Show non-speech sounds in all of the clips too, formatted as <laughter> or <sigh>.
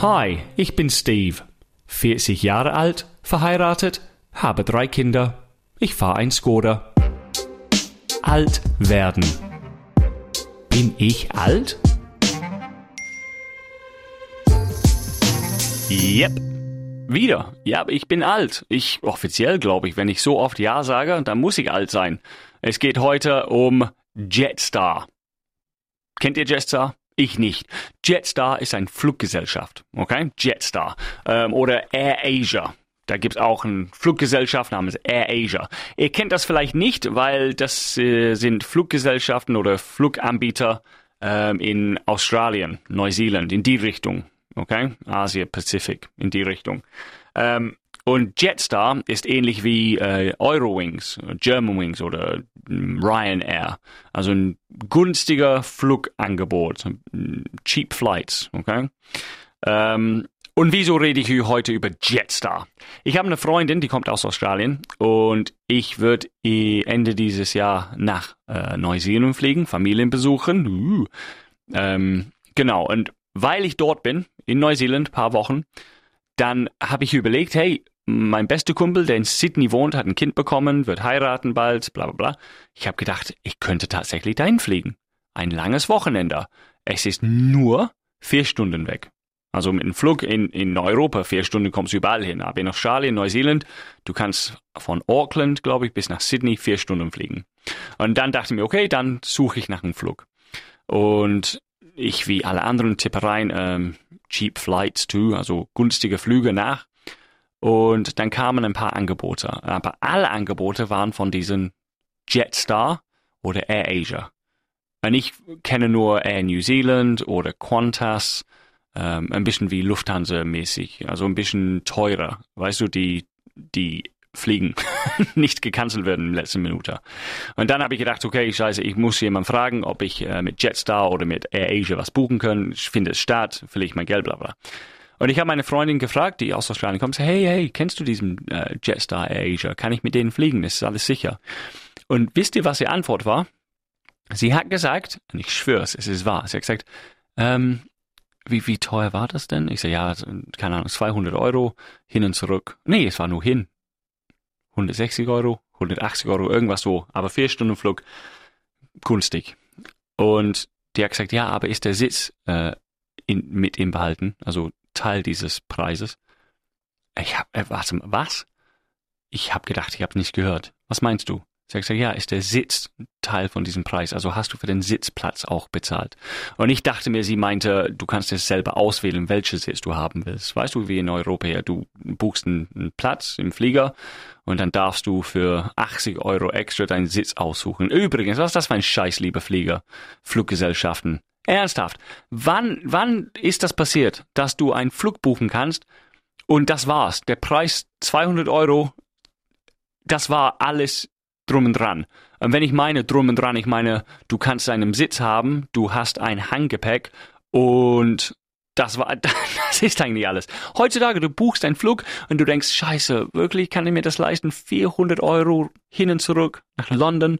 Hi, ich bin Steve. 40 Jahre alt, verheiratet, habe drei Kinder. Ich fahre ein Skoda. Alt werden. Bin ich alt? Yep. Wieder. Ja, ich bin alt. Ich offiziell glaube ich, wenn ich so oft Ja sage, dann muss ich alt sein. Es geht heute um Jetstar. Kennt ihr Jetstar? Ich nicht. Jetstar ist eine Fluggesellschaft, okay? Jetstar. Ähm, oder Air Asia. Da gibt's auch eine Fluggesellschaft namens Air Asia. Ihr kennt das vielleicht nicht, weil das äh, sind Fluggesellschaften oder Fluganbieter ähm, in Australien, Neuseeland, in die Richtung okay? Asia Pacific in die Richtung. Ähm, und Jetstar ist ähnlich wie äh, Eurowings, Germanwings oder Ryanair. Also ein günstiger Flugangebot, cheap flights, okay? Ähm, und wieso rede ich heute über Jetstar? Ich habe eine Freundin, die kommt aus Australien und ich würde Ende dieses Jahr nach äh, Neuseeland fliegen, Familien besuchen. Uh, ähm, genau, und weil ich dort bin, in Neuseeland, paar Wochen, dann habe ich überlegt, hey, mein bester Kumpel, der in Sydney wohnt, hat ein Kind bekommen, wird heiraten bald, bla bla bla. Ich habe gedacht, ich könnte tatsächlich dahin fliegen. Ein langes Wochenende. Es ist nur vier Stunden weg. Also mit einem Flug in, in Europa, vier Stunden kommst du überall hin. Aber in Australien, Neuseeland, du kannst von Auckland, glaube ich, bis nach Sydney vier Stunden fliegen. Und dann dachte ich mir, okay, dann suche ich nach einem Flug. Und ich wie alle anderen Tippereien ähm, Cheap Flights to, also günstige Flüge nach. Und dann kamen ein paar Angebote. Aber alle Angebote waren von diesen Jetstar oder Air Asia. Und ich kenne nur Air New Zealand oder Qantas, ähm, ein bisschen wie Lufthansa mäßig, also ein bisschen teurer. Weißt du, die, die fliegen, <laughs> nicht gecancelt werden in der letzten Minute. Und dann habe ich gedacht, okay, scheiße, ich muss jemanden fragen, ob ich äh, mit Jetstar oder mit Air Asia was buchen kann. Ich finde es statt, verliere ich mein Geld, bla bla. Und ich habe meine Freundin gefragt, die aus Australien kommt, hey, hey, kennst du diesen äh, Jetstar Air Asia? Kann ich mit denen fliegen? Ist alles sicher. Und wisst ihr, was ihre Antwort war? Sie hat gesagt, und ich schwöre es, es ist wahr, sie hat gesagt, ähm, wie, wie teuer war das denn? Ich sage, ja, keine Ahnung, 200 Euro hin und zurück. Nee, es war nur hin. 160 Euro, 180 Euro, irgendwas so, aber vier Stunden Flug, günstig. Und die hat gesagt, ja, aber ist der Sitz äh, in, mit ihm behalten, also Teil dieses Preises? Ich hab, äh, warte, was? Ich habe gedacht, ich habe nicht gehört. Was meinst du? Sie hat gesagt, ja, ist der Sitz Teil von diesem Preis? Also hast du für den Sitzplatz auch bezahlt? Und ich dachte mir, sie meinte, du kannst es selber auswählen, welches Sitz du haben willst. Weißt du, wie in Europa, ja, du buchst einen Platz im Flieger und dann darfst du für 80 Euro extra deinen Sitz aussuchen. Übrigens, was ist das für ein Scheiß, lieber Flieger? Fluggesellschaften. Ernsthaft. Wann, wann ist das passiert, dass du einen Flug buchen kannst und das war's? Der Preis 200 Euro, das war alles drum und dran. Und wenn ich meine drum und dran, ich meine, du kannst einen Sitz haben, du hast ein Handgepäck und das war, <laughs> das ist eigentlich alles. Heutzutage, du buchst einen Flug und du denkst, scheiße, wirklich, kann ich mir das leisten? 400 Euro hin und zurück nach London.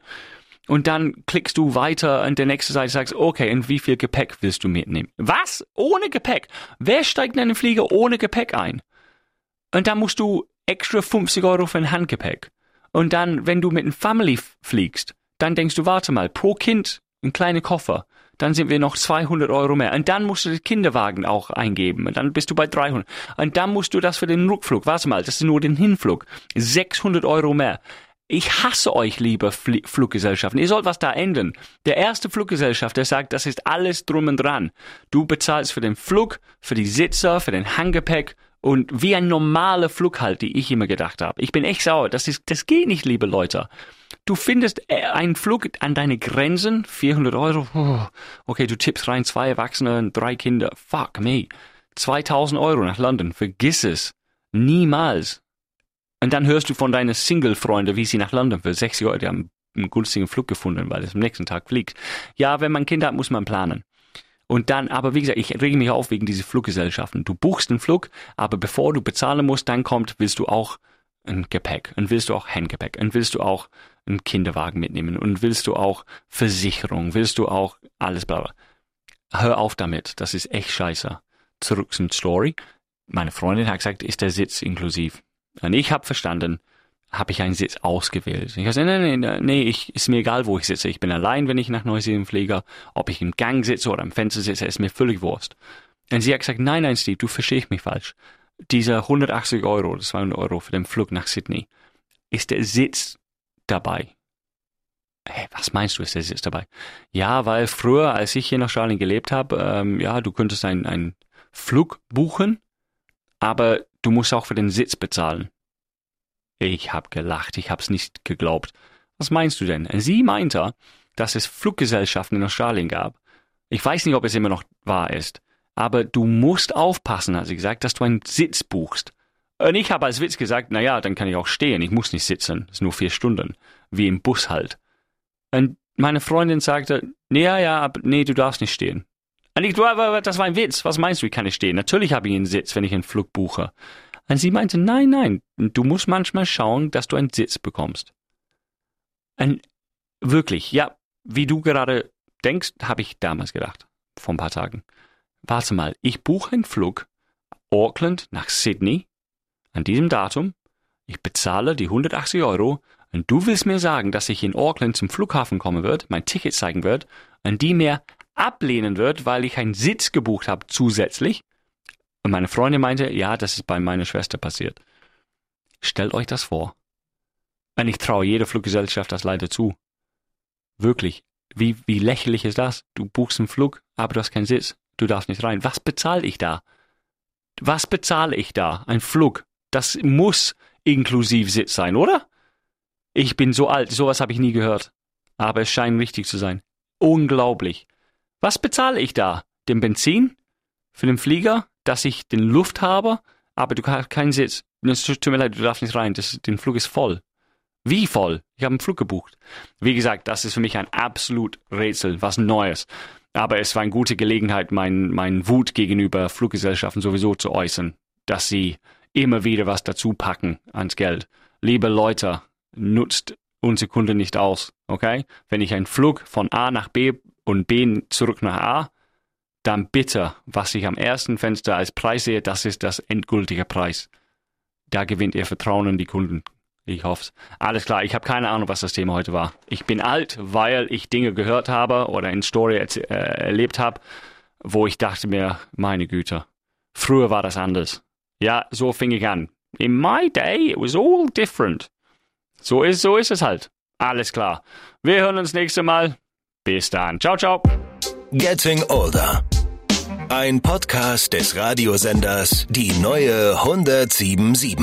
Und dann klickst du weiter an der nächsten Seite sagst, okay, und wie viel Gepäck willst du mitnehmen? Was? Ohne Gepäck? Wer steigt in einen Flieger ohne Gepäck ein? Und dann musst du extra 50 Euro für ein Handgepäck. Und dann, wenn du mit einem Family fliegst, dann denkst du, warte mal, pro Kind ein kleiner Koffer. Dann sind wir noch 200 Euro mehr. Und dann musst du den Kinderwagen auch eingeben. Und dann bist du bei 300. Und dann musst du das für den Rückflug. Warte mal, das ist nur den Hinflug. 600 Euro mehr. Ich hasse euch, liebe Fl Fluggesellschaften. Ihr sollt was da ändern. Der erste Fluggesellschaft, der sagt, das ist alles drum und dran. Du bezahlst für den Flug, für die Sitzer, für den Handgepäck und wie ein normaler Flug halt, die ich immer gedacht habe. Ich bin echt sauer. Das ist, das geht nicht, liebe Leute. Du findest äh, einen Flug an deine Grenzen, 400 Euro. Okay, du tippst rein, zwei Erwachsene, und drei Kinder. Fuck me. 2000 Euro nach London. Vergiss es. Niemals. Und dann hörst du von deinen Single-Freunden, wie sie nach London für 60 Euro, die haben einen günstigen Flug gefunden, weil es am nächsten Tag fliegt. Ja, wenn man Kinder hat, muss man planen. Und dann, aber wie gesagt, ich rege mich auf wegen dieser Fluggesellschaften. Du buchst einen Flug, aber bevor du bezahlen musst, dann kommt, willst du auch ein Gepäck und willst du auch Handgepäck und willst du auch einen Kinderwagen mitnehmen und willst du auch Versicherung, willst du auch alles bla bla. Hör auf damit, das ist echt scheiße. zurück zum Story. Meine Freundin hat gesagt, ist der Sitz inklusiv? Und ich habe verstanden, habe ich einen Sitz ausgewählt. Ich habe gesagt, nee, nee, nee, ich, ist mir egal, wo ich sitze. Ich bin allein, wenn ich nach Neuseeland fliege. Ob ich im Gang sitze oder am Fenster sitze, ist mir völlig Wurst. Und sie hat gesagt, nein, nein, Steve, du verstehst mich falsch. Diese 180 Euro, 200 Euro für den Flug nach Sydney, ist der Sitz dabei. Hey, was meinst du, ist der Sitz dabei? Ja, weil früher, als ich hier nach Charlene gelebt habe, ähm, ja, du könntest einen Flug buchen, aber du musst auch für den Sitz bezahlen. Ich hab gelacht, ich hab's nicht geglaubt. Was meinst du denn? Sie meinte, dass es Fluggesellschaften in Australien gab. Ich weiß nicht, ob es immer noch wahr ist, aber du musst aufpassen, hat sie gesagt, dass du einen Sitz buchst. Und ich habe als Witz gesagt, na ja, dann kann ich auch stehen, ich muss nicht sitzen, das ist nur vier Stunden, wie im Bus halt. Und meine Freundin sagte, nee, ja, ja, aber nee, du darfst nicht stehen. Ich, das war ein Witz, was meinst du, wie kann ich stehen? Natürlich habe ich einen Sitz, wenn ich einen Flug buche. Und sie meinte, nein, nein, du musst manchmal schauen, dass du einen Sitz bekommst. Und wirklich, ja, wie du gerade denkst, habe ich damals gedacht, vor ein paar Tagen. Warte mal, ich buche einen Flug Auckland nach Sydney an diesem Datum, ich bezahle die 180 Euro und du willst mir sagen, dass ich in Auckland zum Flughafen kommen wird, mein Ticket zeigen wird und die mir ablehnen wird, weil ich einen Sitz gebucht habe zusätzlich und meine Freundin meinte, ja, das ist bei meiner Schwester passiert. Stellt euch das vor. Und ich traue jeder Fluggesellschaft das leider zu. Wirklich. Wie, wie lächerlich ist das? Du buchst einen Flug, aber du hast keinen Sitz. Du darfst nicht rein. Was bezahle ich da? Was bezahle ich da? Ein Flug. Das muss inklusiv Sitz sein, oder? Ich bin so alt, sowas habe ich nie gehört. Aber es scheint wichtig zu sein. Unglaublich. Was bezahle ich da? Den Benzin? Für den Flieger? dass ich den Luft habe, aber du hast keinen Sitz. Tut mir leid, du darfst nicht rein. Das, den Flug ist voll. Wie voll? Ich habe einen Flug gebucht. Wie gesagt, das ist für mich ein absolut Rätsel, was Neues. Aber es war eine gute Gelegenheit, mein, mein Wut gegenüber Fluggesellschaften sowieso zu äußern, dass sie immer wieder was dazu packen ans Geld. Liebe Leute, nutzt unsere Kunden nicht aus, okay? Wenn ich einen Flug von A nach B und B zurück nach A dann bitte, was ich am ersten Fenster als Preis sehe, das ist das endgültige Preis. Da gewinnt ihr Vertrauen in die Kunden. Ich hoffe Alles klar, ich habe keine Ahnung, was das Thema heute war. Ich bin alt, weil ich Dinge gehört habe oder in Story äh, erlebt habe, wo ich dachte mir, meine Güte, früher war das anders. Ja, so fing ich an. In my day, it was all different. So ist, so ist es halt. Alles klar. Wir hören uns nächste Mal. Bis dann. Ciao, ciao. Getting Older. Ein Podcast des Radiosenders Die neue 1077.